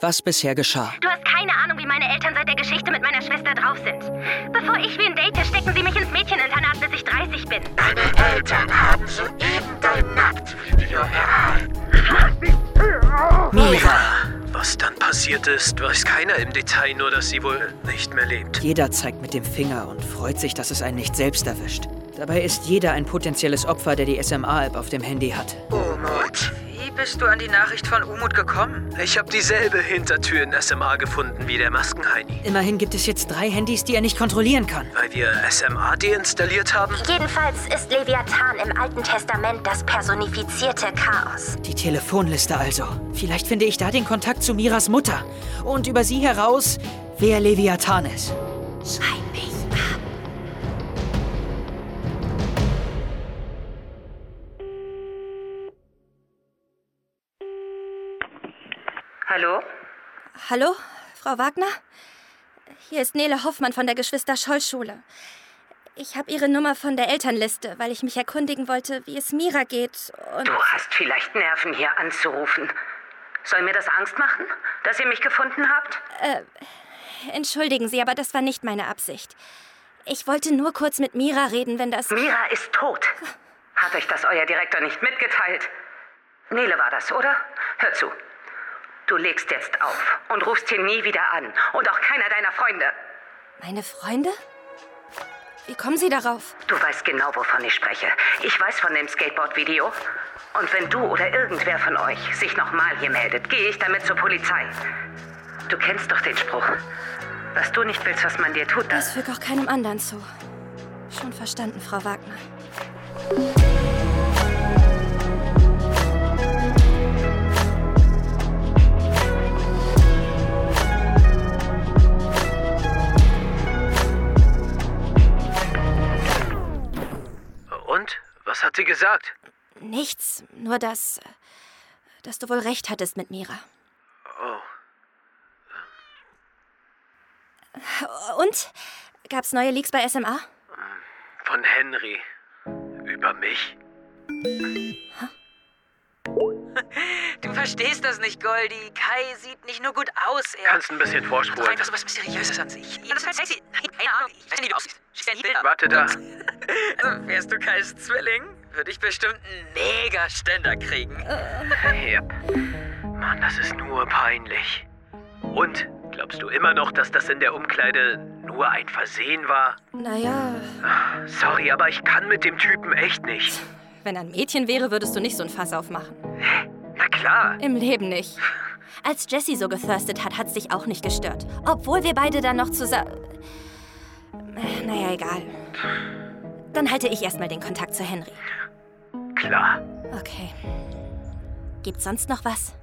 was bisher geschah. Du hast keine Ahnung, wie meine Eltern seit der Geschichte mit meiner Schwester drauf sind. Bevor ich wen date, stecken sie mich ins Mädcheninternat, bis ich 30 bin. Deine Eltern haben soeben dein Nacktvideo erhalten. Mira! Was dann passiert ist, weiß keiner im Detail, nur dass sie wohl nicht mehr lebt. Jeder zeigt mit dem Finger und freut sich, dass es einen nicht selbst erwischt. Dabei ist jeder ein potenzielles Opfer, der die SMA-App auf dem Handy hat. Umut. Wie bist du an die Nachricht von Umut gekommen? Ich habe dieselbe Hintertür in SMA gefunden wie der Maskenheini. Immerhin gibt es jetzt drei Handys, die er nicht kontrollieren kann. Weil wir SMA deinstalliert haben? Jedenfalls ist Leviathan im Alten Testament das personifizierte Chaos. Die Telefonliste also. Vielleicht finde ich da den Kontakt zu Miras Mutter. Und über sie heraus, wer Leviathan ist. Schreib mich Hallo? Hallo, Frau Wagner? Hier ist Nele Hoffmann von der Geschwister-Scholl-Schule. Ich habe Ihre Nummer von der Elternliste, weil ich mich erkundigen wollte, wie es Mira geht. Und Du hast vielleicht Nerven, hier anzurufen. Soll mir das Angst machen, dass ihr mich gefunden habt? entschuldigen Sie, aber das war nicht meine Absicht. Ich wollte nur kurz mit Mira reden, wenn das. Mira ist tot. Hat euch das euer Direktor nicht mitgeteilt? Nele war das, oder? Hör zu. Du legst jetzt auf und rufst hier nie wieder an. Und auch keiner deiner Freunde. Meine Freunde? Wie kommen Sie darauf? Du weißt genau, wovon ich spreche. Ich weiß von dem Skateboard-Video. Und wenn du oder irgendwer von euch sich nochmal hier meldet, gehe ich damit zur Polizei. Du kennst doch den Spruch. Was du nicht willst, was man dir tut, das... Das fügt auch keinem anderen zu. Schon verstanden, Frau Wagner. Was hat sie gesagt? Nichts, nur dass. dass du wohl recht hattest mit Mira. Oh, Und? Gab's neue Leaks bei SMA? von Henry. Über mich? Du verstehst das nicht, Goldie. Kai sieht nicht nur gut aus, er... Kannst ein bisschen vorspulen. einfach so was Mysteriöses an sich. Ja, das ist halt sexy. Nein, keine Ahnung. Ich weiß nicht, wie du aussiehst. Schickst Bilder. Warte da. Also, wärst du Kais Zwilling, würde ich bestimmt einen Mega-Ständer kriegen. Yep. Mann, das ist nur peinlich. Und? Glaubst du immer noch, dass das in der Umkleide nur ein Versehen war? Naja, Sorry, aber ich kann mit dem Typen echt nicht. wenn er ein Mädchen wäre, würdest du nicht so ein Fass aufmachen. Na klar. Im Leben nicht. Als Jessie so gethirstet hat, hat's dich auch nicht gestört. Obwohl wir beide dann noch zusammen. Naja, egal. Dann halte ich erstmal den Kontakt zu Henry. Klar. Okay. Gibt's sonst noch was?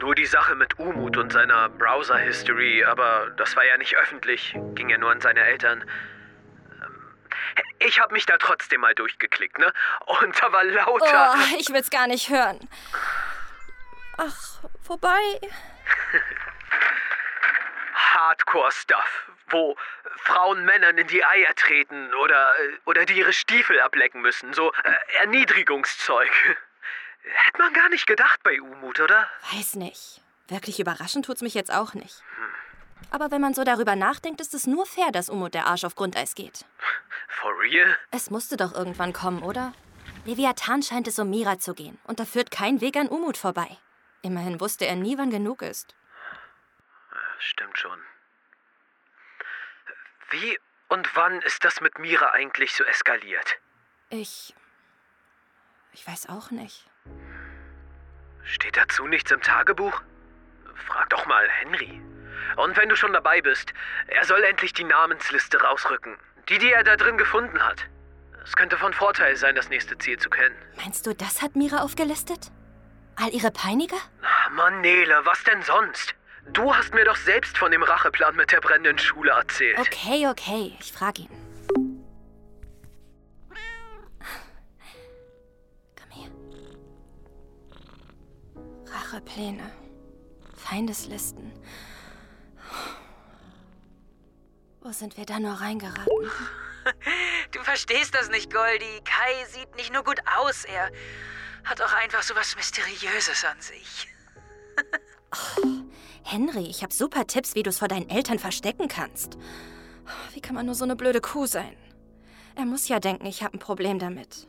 Nur die Sache mit Umut und seiner Browser-History, aber das war ja nicht öffentlich. Ging ja nur an seine Eltern. Ähm, Ich habe mich da trotzdem mal durchgeklickt, ne? Und da war lauter. Oh, ich will's gar nicht hören. Ach, wobei. Hardcore-Stuff, wo Frauen Männern in die Eier treten oder, äh, oder die ihre Stiefel ablecken müssen. So äh, Erniedrigungszeug. Hätte man gar nicht gedacht bei Umut, oder? Weiß nicht. Wirklich überraschend tut's mich jetzt auch nicht. Aber wenn man so darüber nachdenkt, ist es nur fair, dass Umut der Arsch auf Grundeis geht. For real? Es musste doch irgendwann kommen, oder? Leviathan scheint es um Mira zu gehen. Und da führt kein Weg an Umut vorbei. Immerhin wusste er nie, wann genug ist. Stimmt schon. Wie und wann ist das mit Mira eigentlich so eskaliert? Ich. Ich weiß auch nicht. Steht dazu nichts im Tagebuch? Frag doch mal Henry. Und wenn du schon dabei bist, er soll endlich die Namensliste rausrücken. Die, die er da drin gefunden hat. Es könnte von Vorteil sein, das nächste Ziel zu kennen. Meinst du, das hat Mira aufgelistet? All ihre Peiniger? Mann, Nele, was denn sonst? Du hast mir doch selbst von dem Racheplan mit der brennenden Schule erzählt. Okay, okay, ich frage ihn. Komm her. Rachepläne. Feindeslisten. Wo sind wir da nur reingeraten? Du verstehst das nicht, Goldie. Kai sieht nicht nur gut aus, er hat auch einfach so was Mysteriöses an sich. Henry, ich habe super Tipps, wie du es vor deinen Eltern verstecken kannst. Wie kann man nur so eine blöde Kuh sein? Er muss ja denken, ich habe ein Problem damit.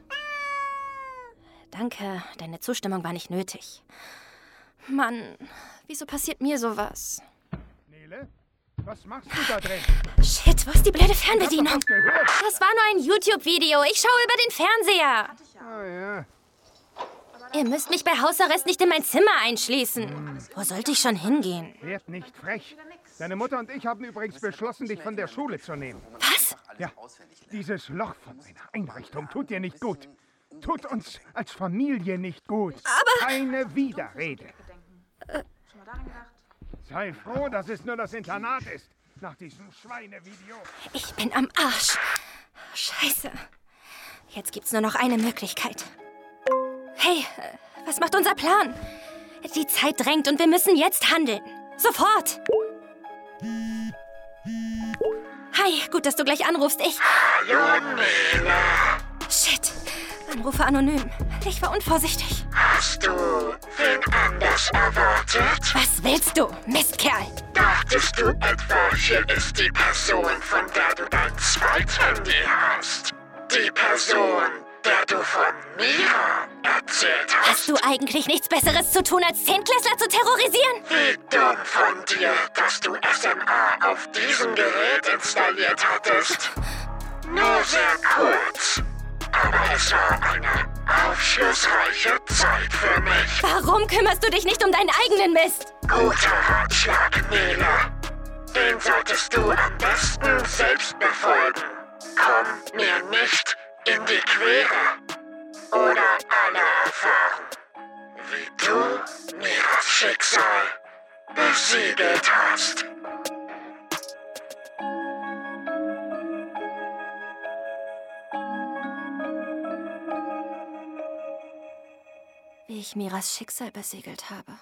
Danke, deine Zustimmung war nicht nötig. Mann, wieso passiert mir sowas? Nele, was machst du da drin? Shit, wo ist die blöde Fernbedienung? Das war nur ein YouTube-Video. Ich schaue über den Fernseher. Ah ja, Ihr müsst mich bei Hausarrest nicht in mein Zimmer einschließen. Wo sollte ich schon hingehen? werd nicht frech. Deine Mutter und ich haben übrigens beschlossen, dich von der Schule zu nehmen. Was? Ja, dieses Loch von einer Einrichtung tut dir nicht gut. Tut uns als Familie nicht gut. Aber... Keine Widerrede. Sei froh, dass es nur das Internat ist. Nach diesem Schweinevideo. Ich bin am Arsch. Scheiße. Jetzt gibt's nur noch eine Möglichkeit. Hey, was macht unser Plan? Die Zeit drängt und wir müssen jetzt handeln. Sofort! Hi, gut, dass du gleich anrufst. Ich. Hallo, Nele. Shit. Anrufe anonym. Ich war unvorsichtig. Hast du wen anders erwartet? Was willst du, Mistkerl? Dachtest du etwa, hier ist die Person, von der du dein Zweithandy hast? Die Person, der du von Mira erzählt hast? Hast du eigentlich nichts Besseres zu tun, als Zehntklässler zu terrorisieren? Wie dumm von dir, dass du SMA auf diesem Gerät installiert hattest. Nur sehr kurz. Aber es war eine aufschlussreiche Zeit für mich. Warum kümmerst du dich nicht um deinen eigenen Mist? Guter Ratschlag, Nele. Den solltest du am besten selbst befolgen. Komm mir nicht in die Quere. Oder alle erfahren, wie du Miras Schicksal besiegelt hast. Wie ich Miras Schicksal besiegelt habe.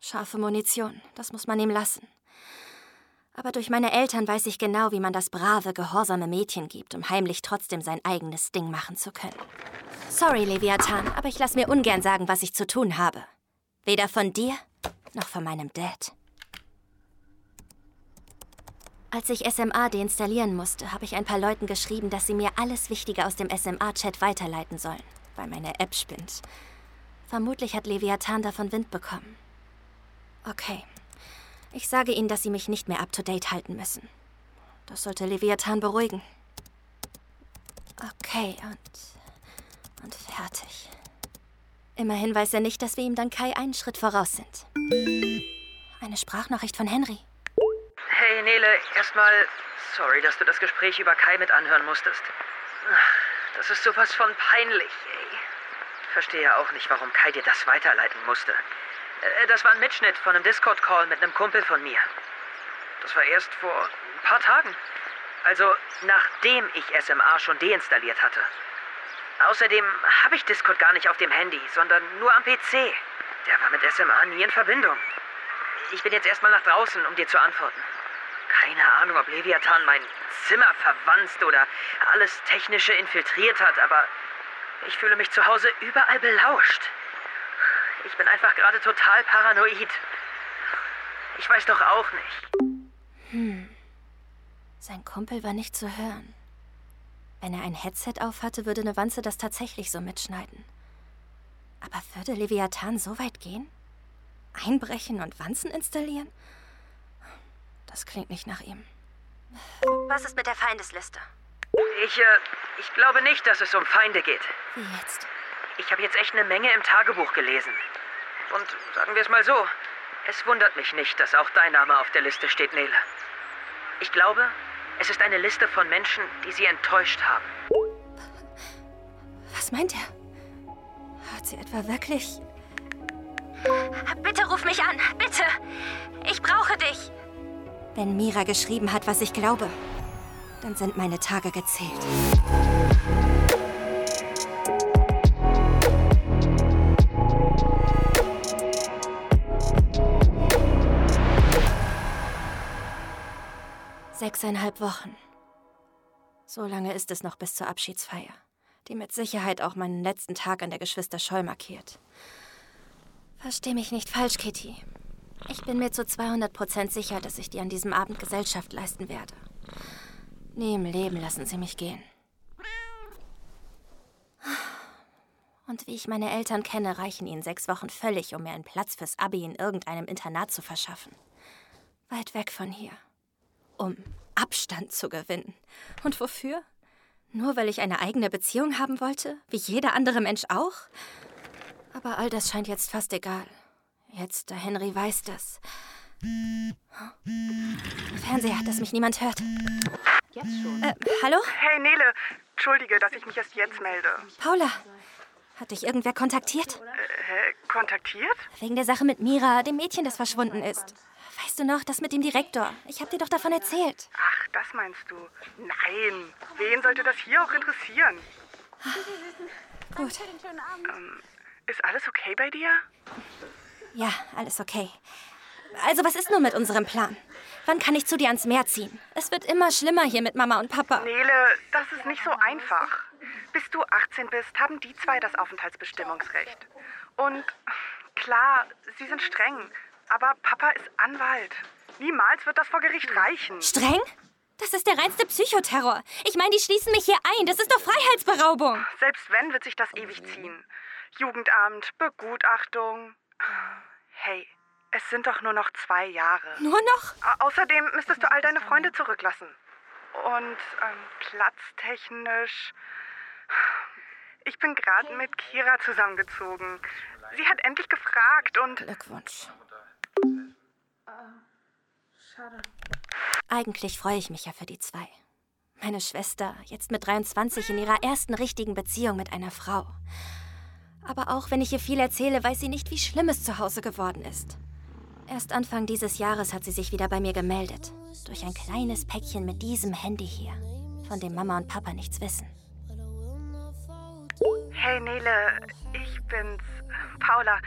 Scharfe Munition, das muss man ihm lassen. Aber durch meine Eltern weiß ich genau, wie man das brave, gehorsame Mädchen gibt, um heimlich trotzdem sein eigenes Ding machen zu können. Sorry, Leviathan, aber ich lass mir ungern sagen, was ich zu tun habe. Weder von dir noch von meinem Dad. Als ich SMA deinstallieren musste, habe ich ein paar Leuten geschrieben, dass sie mir alles Wichtige aus dem SMA-Chat weiterleiten sollen, weil meine App spinnt. Vermutlich hat Leviathan davon Wind bekommen. Okay. Ich sage ihnen, dass sie mich nicht mehr up-to-date halten müssen. Das sollte Leviathan beruhigen. Okay, und. Und fertig. Immerhin weiß er nicht, dass wir ihm dann Kai einen Schritt voraus sind. Eine Sprachnachricht von Henry. Hey Nele, erstmal sorry, dass du das Gespräch über Kai mit anhören musstest. Das ist sowas von peinlich, ey. Verstehe auch nicht, warum Kai dir das weiterleiten musste. Äh, Das war ein Mitschnitt von einem Discord-Call mit einem Kumpel von mir. Das war erst vor ein paar Tagen. Also nachdem ich SMA schon deinstalliert hatte. Außerdem habe ich Discord gar nicht auf dem Handy, sondern nur am PC. Der war mit SMA nie in Verbindung. Ich bin jetzt erstmal nach draußen, um dir zu antworten. Keine Ahnung, ob Leviathan mein Zimmer verwanzt oder alles Technische infiltriert hat, aber ich fühle mich zu Hause überall belauscht. Ich bin einfach gerade total paranoid. Ich weiß doch auch nicht. Sein Kumpel war nicht zu hören. Wenn er ein Headset aufhatte, würde eine Wanze das tatsächlich so mitschneiden. Aber würde Leviathan so weit gehen? Einbrechen und Wanzen installieren? Das klingt nicht nach ihm. Was ist mit der Feindesliste? Ich, äh, ich glaube nicht, dass es um Feinde geht. Wie jetzt? Ich habe jetzt echt eine Menge im Tagebuch gelesen. Und sagen wir es mal so, es wundert mich nicht, dass auch dein Name auf der Liste steht, Nele. Ich glaube, es ist eine Liste von Menschen, die sie enttäuscht haben. Was meint er? Hat sie etwa wirklich. Bitte ruf mich an, bitte! Ich brauche dich! Wenn Mira geschrieben hat, was ich glaube, dann sind meine Tage gezählt. Sechseinhalb Wochen. So lange ist es noch bis zur Abschiedsfeier, die mit Sicherheit auch meinen letzten Tag an der Geschwister Scholl markiert. Versteh mich nicht falsch, Kitty. Ich bin mir zu 200 Prozent sicher, dass ich dir an diesem Abend Gesellschaft leisten werde. Nie im Leben lassen sie mich gehen. Und wie ich meine Eltern kenne, reichen ihnen sechs Wochen völlig, um mir einen Platz fürs Abi in irgendeinem Internat zu verschaffen. Weit weg von hier. Um Abstand zu gewinnen. Und wofür? Nur weil ich eine eigene Beziehung haben wollte? Wie jeder andere Mensch auch? Aber all das scheint jetzt fast egal. Jetzt, da Henry weiß das. Fernseher, dass mich niemand hört. Jetzt schon. Äh, hallo? Hey, Nele. Entschuldige, dass ich mich erst jetzt melde. Paula. Hat dich irgendwer kontaktiert? Äh, kontaktiert? Wegen der Sache mit Mira, dem Mädchen, das verschwunden ist. Weißt du noch, das mit dem Direktor? Ich hab dir doch davon erzählt. Ach, das meinst du? Nein. Wen sollte das hier auch interessieren? Gut. Ähm, ist alles okay bei dir? Ja, alles okay. Also, was ist nun mit unserem Plan? Wann kann ich zu dir ans Meer ziehen? Es wird immer schlimmer hier mit Mama und Papa. Nele, das ist nicht so einfach. Bis du 18 bist, haben die zwei das Aufenthaltsbestimmungsrecht. Und klar, sie sind streng. Aber Papa ist Anwalt. Niemals wird das vor Gericht reichen. Streng? Das ist der reinste Psychoterror. Ich meine, die schließen mich hier ein. Das ist doch Freiheitsberaubung. Selbst wenn, wird sich das ewig ziehen. Jugendamt, Begutachtung. Hey, es sind doch nur noch zwei Jahre. Nur noch? Außerdem müsstest du all deine Freunde zurücklassen. Und ähm, platztechnisch. Ich bin gerade mit Kira zusammengezogen. Sie hat endlich gefragt und. Glückwunsch. Schade. Eigentlich freue ich mich ja für die zwei. Meine Schwester, jetzt mit 23 in ihrer ersten richtigen Beziehung mit einer Frau. Aber auch wenn ich ihr viel erzähle, weiß sie nicht, wie schlimm es zu Hause geworden ist. Erst Anfang dieses Jahres hat sie sich wieder bei mir gemeldet. Durch ein kleines Päckchen mit diesem Handy hier, von dem Mama und Papa nichts wissen. Hey Nele, ich bin's, Paula,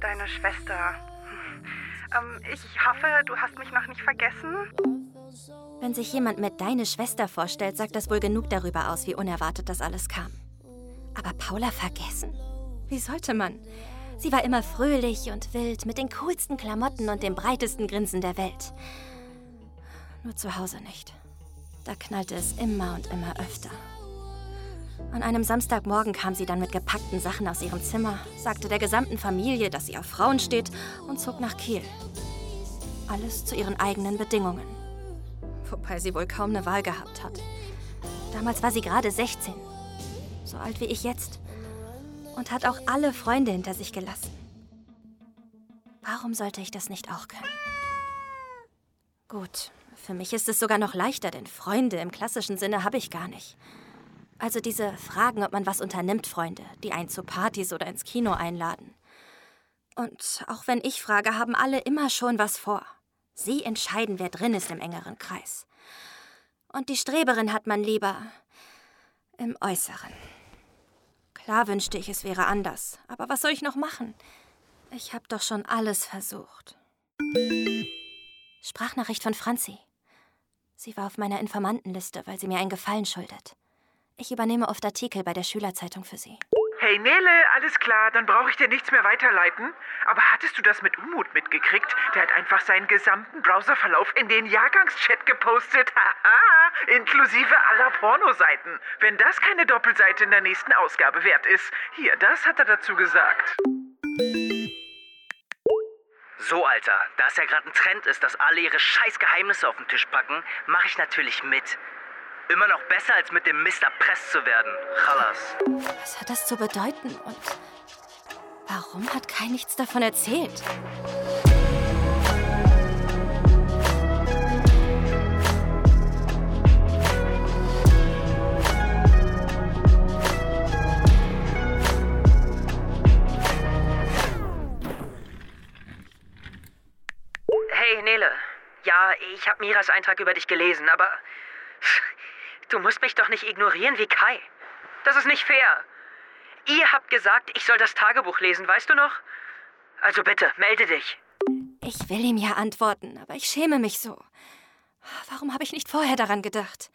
deine Schwester. Ähm, ich hoffe, du hast mich noch nicht vergessen. Wenn sich jemand mit deine Schwester vorstellt, sagt das wohl genug darüber aus, wie unerwartet das alles kam. Aber Paula vergessen? Wie sollte man? Sie war immer fröhlich und wild, mit den coolsten Klamotten und dem breitesten Grinsen der Welt. Nur zu Hause nicht. Da knallte es immer und immer öfter. An einem Samstagmorgen kam sie dann mit gepackten Sachen aus ihrem Zimmer, sagte der gesamten Familie, dass sie auf Frauen steht und zog nach Kiel. Alles zu ihren eigenen Bedingungen. Wobei sie wohl kaum eine Wahl gehabt hat. Damals war sie gerade 16. So alt wie ich jetzt und hat auch alle Freunde hinter sich gelassen. Warum sollte ich das nicht auch können? Gut, für mich ist es sogar noch leichter, denn Freunde im klassischen Sinne habe ich gar nicht. Also diese Fragen, ob man was unternimmt, Freunde, die einen zu Partys oder ins Kino einladen. Und auch wenn ich frage, haben alle immer schon was vor. Sie entscheiden, wer drin ist im engeren Kreis. Und die Streberin hat man lieber im Äußeren. Klar wünschte ich, es wäre anders. Aber was soll ich noch machen? Ich habe doch schon alles versucht. Sprachnachricht von Franzi. Sie war auf meiner Informantenliste, weil sie mir einen Gefallen schuldet. Ich übernehme oft Artikel bei der Schülerzeitung für sie. Hey Nele, alles klar, dann brauche ich dir nichts mehr weiterleiten. Aber hattest du das mit Umut mitgekriegt? Der hat einfach seinen gesamten Browserverlauf in den Jahrgangschat gepostet. Haha, inklusive aller Pornoseiten. Wenn das keine Doppelseite in der nächsten Ausgabe wert ist. Hier, das hat er dazu gesagt. So, Alter, da es ja gerade ein Trend ist, dass alle ihre scheiß Geheimnisse auf den Tisch packen, mache ich natürlich mit. Immer noch besser, als mit dem Mist erpresst zu werden. Chalas. Was hat das zu bedeuten und warum hat Kai nichts davon erzählt? Hey, Nele. Ja, ich habe Miras Eintrag über dich gelesen, aber Du musst mich doch nicht ignorieren wie Kai. Das ist nicht fair. Ihr habt gesagt, ich soll das Tagebuch lesen, weißt du noch? Also bitte, melde dich. Ich will ihm ja antworten, aber ich schäme mich so. Warum habe ich nicht vorher daran gedacht?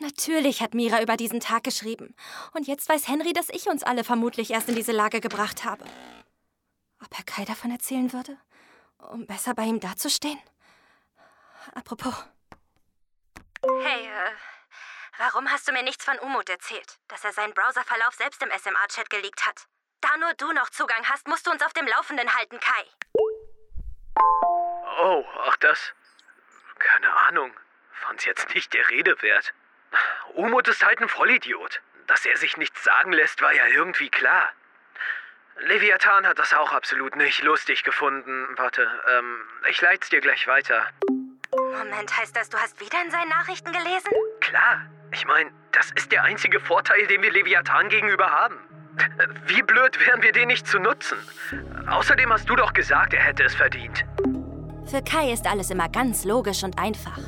Natürlich hat Mira über diesen Tag geschrieben. Und jetzt weiß Henry, dass ich uns alle vermutlich erst in diese Lage gebracht habe. Ob er Kai davon erzählen würde? Um besser bei ihm dazustehen? Apropos. Hey, äh, warum hast du mir nichts von Umut erzählt? Dass er seinen Browserverlauf selbst im SMA-Chat geleakt hat. Da nur du noch Zugang hast, musst du uns auf dem Laufenden halten, Kai. Oh, ach das. Keine Ahnung. Fand's jetzt nicht der Rede wert. Umut ist halt ein Vollidiot. Dass er sich nichts sagen lässt, war ja irgendwie klar. Leviathan hat das auch absolut nicht lustig gefunden. Warte, ähm, ich leit's dir gleich weiter. Moment, heißt das, du hast wieder in seinen Nachrichten gelesen? Klar. Ich meine, das ist der einzige Vorteil, den wir Leviathan gegenüber haben. Wie blöd wären wir den nicht zu nutzen? Außerdem hast du doch gesagt, er hätte es verdient. Für Kai ist alles immer ganz logisch und einfach.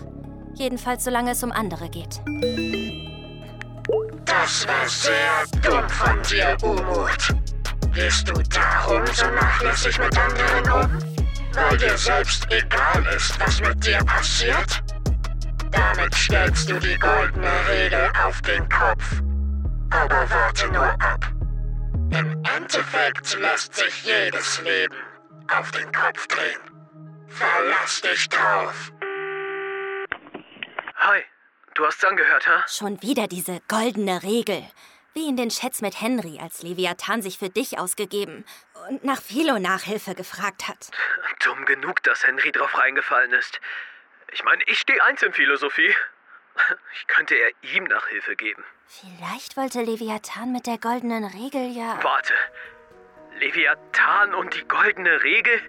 Jedenfalls solange es um andere geht. Das war sehr dumm von dir, Umut. Gehst du darum so nachlässig mit anderen um? Weil dir selbst egal ist, was mit dir passiert? Damit stellst du die goldene Regel auf den Kopf. Aber warte nur ab. Im Endeffekt lässt sich jedes Leben auf den Kopf drehen. Verlass dich drauf. Hi, du hast's angehört, hä? Schon wieder diese goldene Regel. Wie in den Chats mit Henry, als Leviathan sich für dich ausgegeben und nach Philo-Nachhilfe gefragt hat. Dumm genug, dass Henry drauf reingefallen ist. Ich meine, ich stehe eins in Philosophie. Ich könnte eher ihm Nachhilfe geben. Vielleicht wollte Leviathan mit der goldenen Regel ja. Warte. Leviathan und die goldene Regel?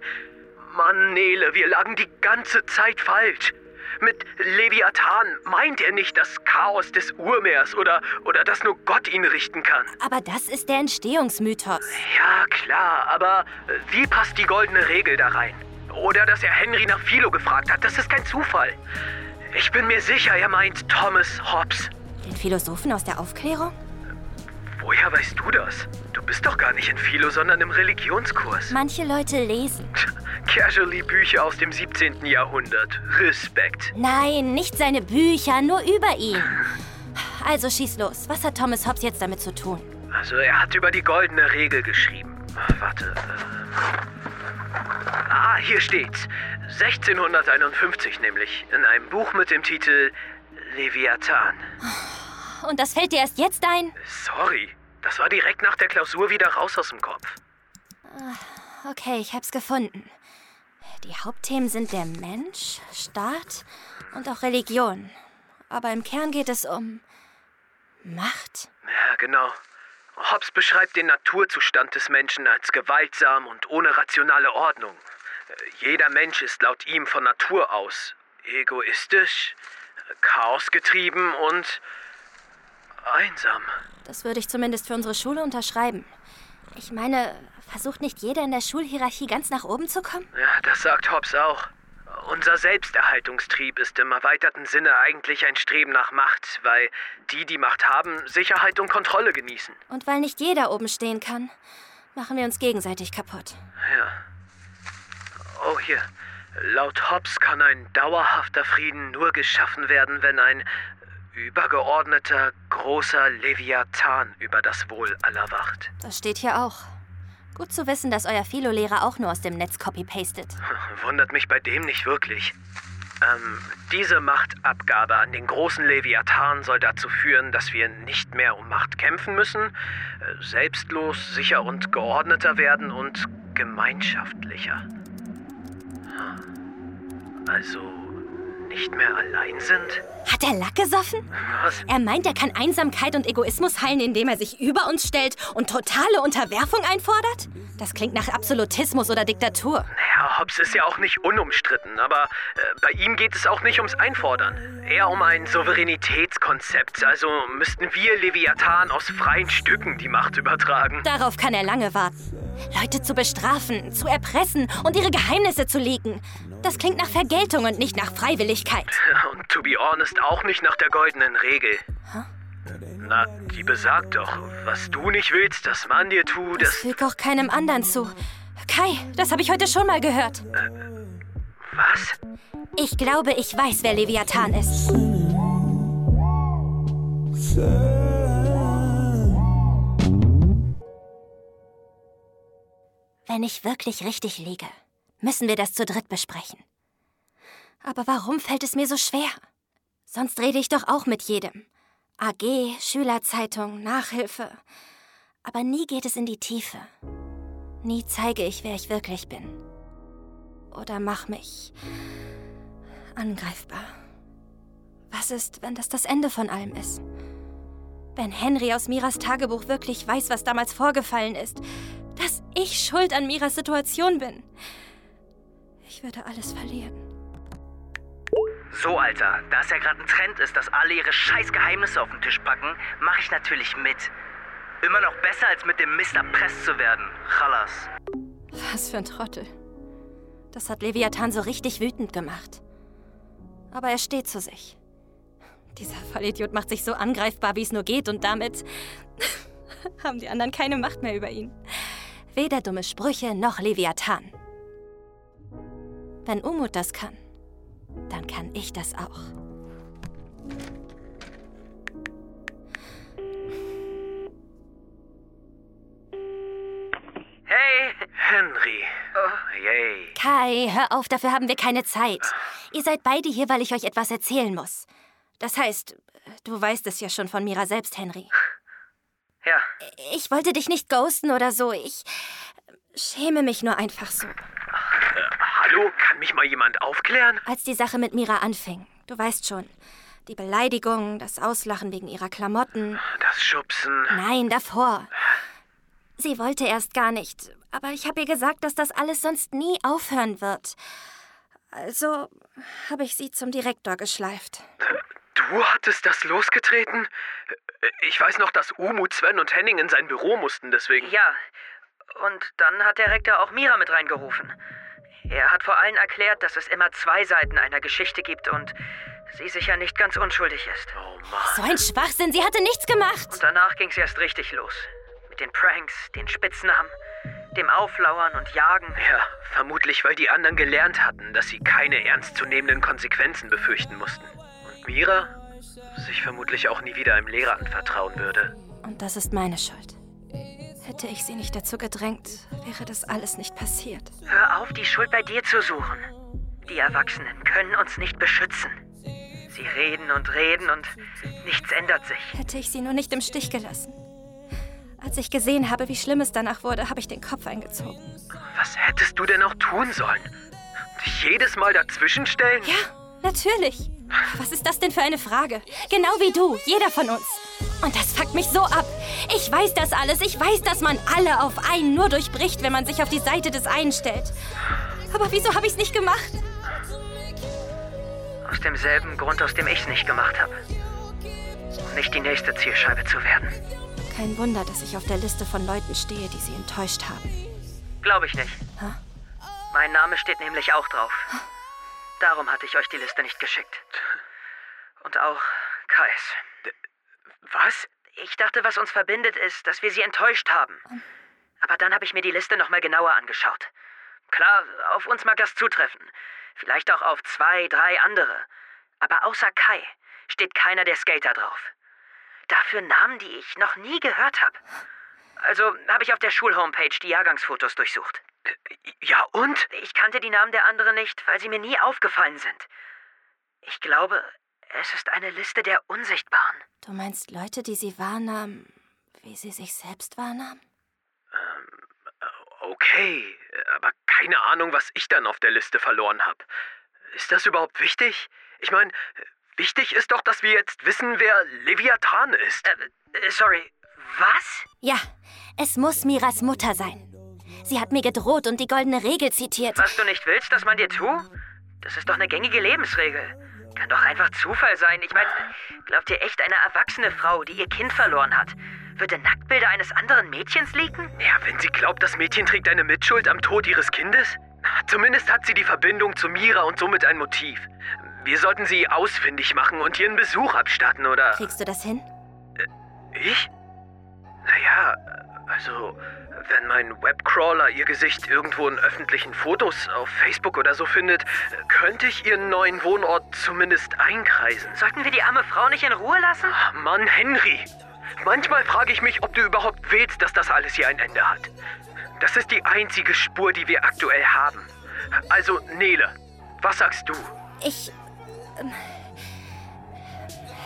Mann, Nele, wir lagen die ganze Zeit falsch. Mit Leviathan meint er nicht das Chaos des Urmeers oder, oder dass nur Gott ihn richten kann. Aber das ist der Entstehungsmythos. Ja, klar, aber äh, wie passt die goldene Regel da rein? Oder dass er Henry nach Philo gefragt hat, das ist kein Zufall. Ich bin mir sicher, er meint Thomas Hobbes. Den Philosophen aus der Aufklärung? Woher weißt du das? Du bist doch gar nicht in Philo, sondern im Religionskurs. Manche Leute lesen. Casually Bücher aus dem 17. Jahrhundert. Respekt. Nein, nicht seine Bücher, nur über ihn. Also schieß los. Was hat Thomas Hobbes jetzt damit zu tun? Also er hat über die goldene Regel geschrieben. Warte. Äh... Ah, hier steht's. 1651 nämlich. In einem Buch mit dem Titel Leviathan. Und das fällt dir erst jetzt ein? Sorry. Das war direkt nach der Klausur wieder raus aus dem Kopf. Okay, ich hab's gefunden. Die Hauptthemen sind der Mensch, Staat und auch Religion. Aber im Kern geht es um Macht. Ja, genau. Hobbes beschreibt den Naturzustand des Menschen als gewaltsam und ohne rationale Ordnung. Jeder Mensch ist laut ihm von Natur aus egoistisch, chaosgetrieben und einsam. Das würde ich zumindest für unsere Schule unterschreiben. Ich meine, versucht nicht jeder in der Schulhierarchie ganz nach oben zu kommen? Ja, das sagt Hobbes auch. Unser Selbsterhaltungstrieb ist im erweiterten Sinne eigentlich ein Streben nach Macht, weil die, die Macht haben, Sicherheit und Kontrolle genießen. Und weil nicht jeder oben stehen kann, machen wir uns gegenseitig kaputt. Ja. Oh, hier. Laut Hobbes kann ein dauerhafter Frieden nur geschaffen werden, wenn ein übergeordneter, großer Leviathan über das Wohl aller wacht. Das steht hier auch. Gut zu wissen, dass euer Philo-Lehrer auch nur aus dem Netz copy-pastet. Wundert mich bei dem nicht wirklich. Ähm, diese Machtabgabe an den großen Leviathan soll dazu führen, dass wir nicht mehr um Macht kämpfen müssen, äh, selbstlos, sicher und geordneter werden und gemeinschaftlicher. Also nicht mehr allein sind? Hat er Lack gesoffen? Was? Er meint, er kann Einsamkeit und Egoismus heilen, indem er sich über uns stellt und totale Unterwerfung einfordert? Das klingt nach Absolutismus oder Diktatur. Naja, Hobbes ist ja auch nicht unumstritten, aber äh, bei ihm geht es auch nicht ums Einfordern. Eher um ein Souveränitätskonzept. Also müssten wir Leviathan aus freien Stücken die Macht übertragen. Darauf kann er lange warten. Leute zu bestrafen, zu erpressen und ihre Geheimnisse zu leaken. Das klingt nach Vergeltung und nicht nach Freiwilligkeit. Und to be honest auch nicht nach der goldenen Regel. Hä? Na, die besagt doch, was du nicht willst, dass man dir tut, Das das... fügt auch keinem anderen zu. Kai, das habe ich heute schon mal gehört. Was? Ich glaube, ich weiß, wer Leviathan ist. Wenn ich wirklich richtig liege, müssen wir das zu dritt besprechen. Aber warum fällt es mir so schwer? Sonst rede ich doch auch mit jedem. AG, Schülerzeitung, Nachhilfe. Aber nie geht es in die Tiefe. Nie zeige ich, wer ich wirklich bin. Oder mach mich angreifbar. Was ist, wenn das das Ende von allem ist? Wenn Henry aus Miras Tagebuch wirklich weiß, was damals vorgefallen ist, dass ich schuld an Miras Situation bin. Ich würde alles verlieren. So, Alter, da es ja gerade ein Trend ist, dass alle ihre scheiß Geheimnisse auf den Tisch packen, mache ich natürlich mit. Immer noch besser, als mit dem Mist erpresst zu werden. Chalas. Was für ein Trottel. Das hat Leviathan so richtig wütend gemacht. Aber er steht zu sich. Dieser Vollidiot macht sich so angreifbar, wie es nur geht, und damit haben die anderen keine Macht mehr über ihn. Weder dumme Sprüche noch Leviathan. Wenn Umut das kann, dann kann ich das auch. Hey! Henry. Oh. Yay. Kai, hör auf, dafür haben wir keine Zeit. Ihr seid beide hier, weil ich euch etwas erzählen muss. Das heißt, du weißt es ja schon von Mira selbst, Henry. Ja. Ich wollte dich nicht ghosten oder so. Ich schäme mich nur einfach so. Hallo, kann mich mal jemand aufklären? Als die Sache mit Mira anfing, du weißt schon. Die Beleidigung, das Auslachen wegen ihrer Klamotten. Das Schubsen. Nein, davor. Sie wollte erst gar nicht, aber ich habe ihr gesagt, dass das alles sonst nie aufhören wird. Also habe ich sie zum Direktor geschleift. Du hattest das losgetreten? Ich weiß noch, dass Umut, Sven und Henning in sein Büro mussten, deswegen. Ja. Und dann hat der Rektor auch Mira mit reingerufen. Er hat vor allen erklärt, dass es immer zwei Seiten einer Geschichte gibt und sie sicher nicht ganz unschuldig ist. Oh Mann. So ein Schwachsinn, sie hatte nichts gemacht. Und danach ging es erst richtig los. Mit den Pranks, den Spitznamen, dem Auflauern und Jagen. Ja, vermutlich, weil die anderen gelernt hatten, dass sie keine ernstzunehmenden Konsequenzen befürchten mussten. Und Mira sich vermutlich auch nie wieder einem Lehrer anvertrauen würde. Und das ist meine Schuld. Hätte ich sie nicht dazu gedrängt, wäre das alles nicht passiert. Hör auf, die Schuld bei dir zu suchen. Die Erwachsenen können uns nicht beschützen. Sie reden und reden und nichts ändert sich. Hätte ich sie nur nicht im Stich gelassen. Als ich gesehen habe, wie schlimm es danach wurde, habe ich den Kopf eingezogen. Was hättest du denn auch tun sollen? Dich jedes Mal dazwischenstellen? Ja, natürlich. Was ist das denn für eine Frage? Genau wie du, jeder von uns. Und das fuckt mich so ab. Ich weiß das alles. Ich weiß, dass man alle auf einen nur durchbricht, wenn man sich auf die Seite des einen stellt. Aber wieso habe ich es nicht gemacht? Aus demselben Grund, aus dem ich es nicht gemacht habe. Um nicht die nächste Zielscheibe zu werden. Kein Wunder, dass ich auf der Liste von Leuten stehe, die sie enttäuscht haben. Glaube ich nicht. Hä? Mein Name steht nämlich auch drauf. Darum hatte ich euch die Liste nicht geschickt. Und auch Kais. Was? Ich dachte, was uns verbindet, ist, dass wir sie enttäuscht haben. Aber dann habe ich mir die Liste nochmal genauer angeschaut. Klar, auf uns mag das zutreffen. Vielleicht auch auf zwei, drei andere. Aber außer Kai steht keiner der Skater drauf. Dafür Namen, die ich noch nie gehört habe. Also habe ich auf der Schulhomepage die Jahrgangsfotos durchsucht. Ja, und? Ich kannte die Namen der anderen nicht, weil sie mir nie aufgefallen sind. Ich glaube, es ist eine Liste der Unsichtbaren. Du meinst Leute, die sie wahrnahmen, wie sie sich selbst wahrnahmen? Okay, aber keine Ahnung, was ich dann auf der Liste verloren habe. Ist das überhaupt wichtig? Ich meine, wichtig ist doch, dass wir jetzt wissen, wer Leviathan ist. Äh, äh, sorry, was? Ja, es muss Miras Mutter sein. Sie hat mir gedroht und die goldene Regel zitiert. Was du nicht willst, dass man dir tut? Das ist doch eine gängige Lebensregel. Kann doch einfach Zufall sein. Ich meine, glaubt ihr echt, eine erwachsene Frau, die ihr Kind verloren hat, würde Nacktbilder eines anderen Mädchens leaken? Ja, wenn sie glaubt, das Mädchen trägt eine Mitschuld am Tod ihres Kindes? Zumindest hat sie die Verbindung zu Mira und somit ein Motiv. Wir sollten sie ausfindig machen und ihren Besuch abstatten, oder? Kriegst du das hin? Ich? Naja, also, wenn mein Webcrawler ihr Gesicht irgendwo in öffentlichen Fotos auf Facebook oder so findet, könnte ich ihren neuen Wohnort zumindest einkreisen. Sollten wir die arme Frau nicht in Ruhe lassen? Ach, Mann, Henry. Manchmal frage ich mich, ob du überhaupt willst, dass das alles hier ein Ende hat. Das ist die einzige Spur, die wir aktuell haben. Also, Nele, was sagst du? Ich. Ähm,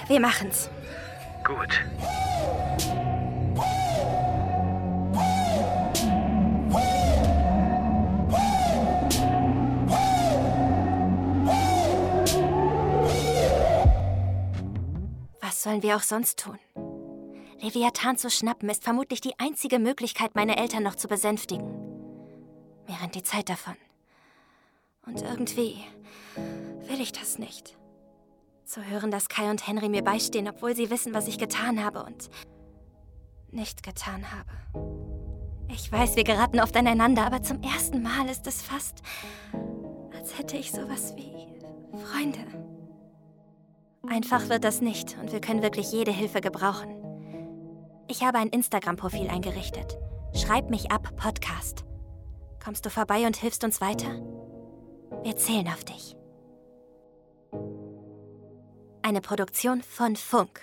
wir machen's. Gut. Was sollen wir auch sonst tun? Leviathan zu schnappen ist vermutlich die einzige Möglichkeit, meine Eltern noch zu besänftigen. Mir rennt die Zeit davon. Und irgendwie will ich das nicht. Zu hören, dass Kai und Henry mir beistehen, obwohl sie wissen, was ich getan habe und nicht getan habe. Ich weiß, wir geraten oft aneinander, aber zum ersten Mal ist es fast, als hätte ich sowas wie Freunde. Einfach wird das nicht und wir können wirklich jede Hilfe gebrauchen. Ich habe ein Instagram-Profil eingerichtet. Schreib mich ab, Podcast. Kommst du vorbei und hilfst uns weiter? Wir zählen auf dich. Eine Produktion von Funk.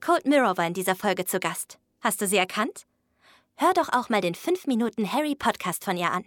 Cold Mirror war in dieser Folge zu Gast. Hast du sie erkannt? Hör doch auch mal den 5 Minuten Harry Podcast von ihr an.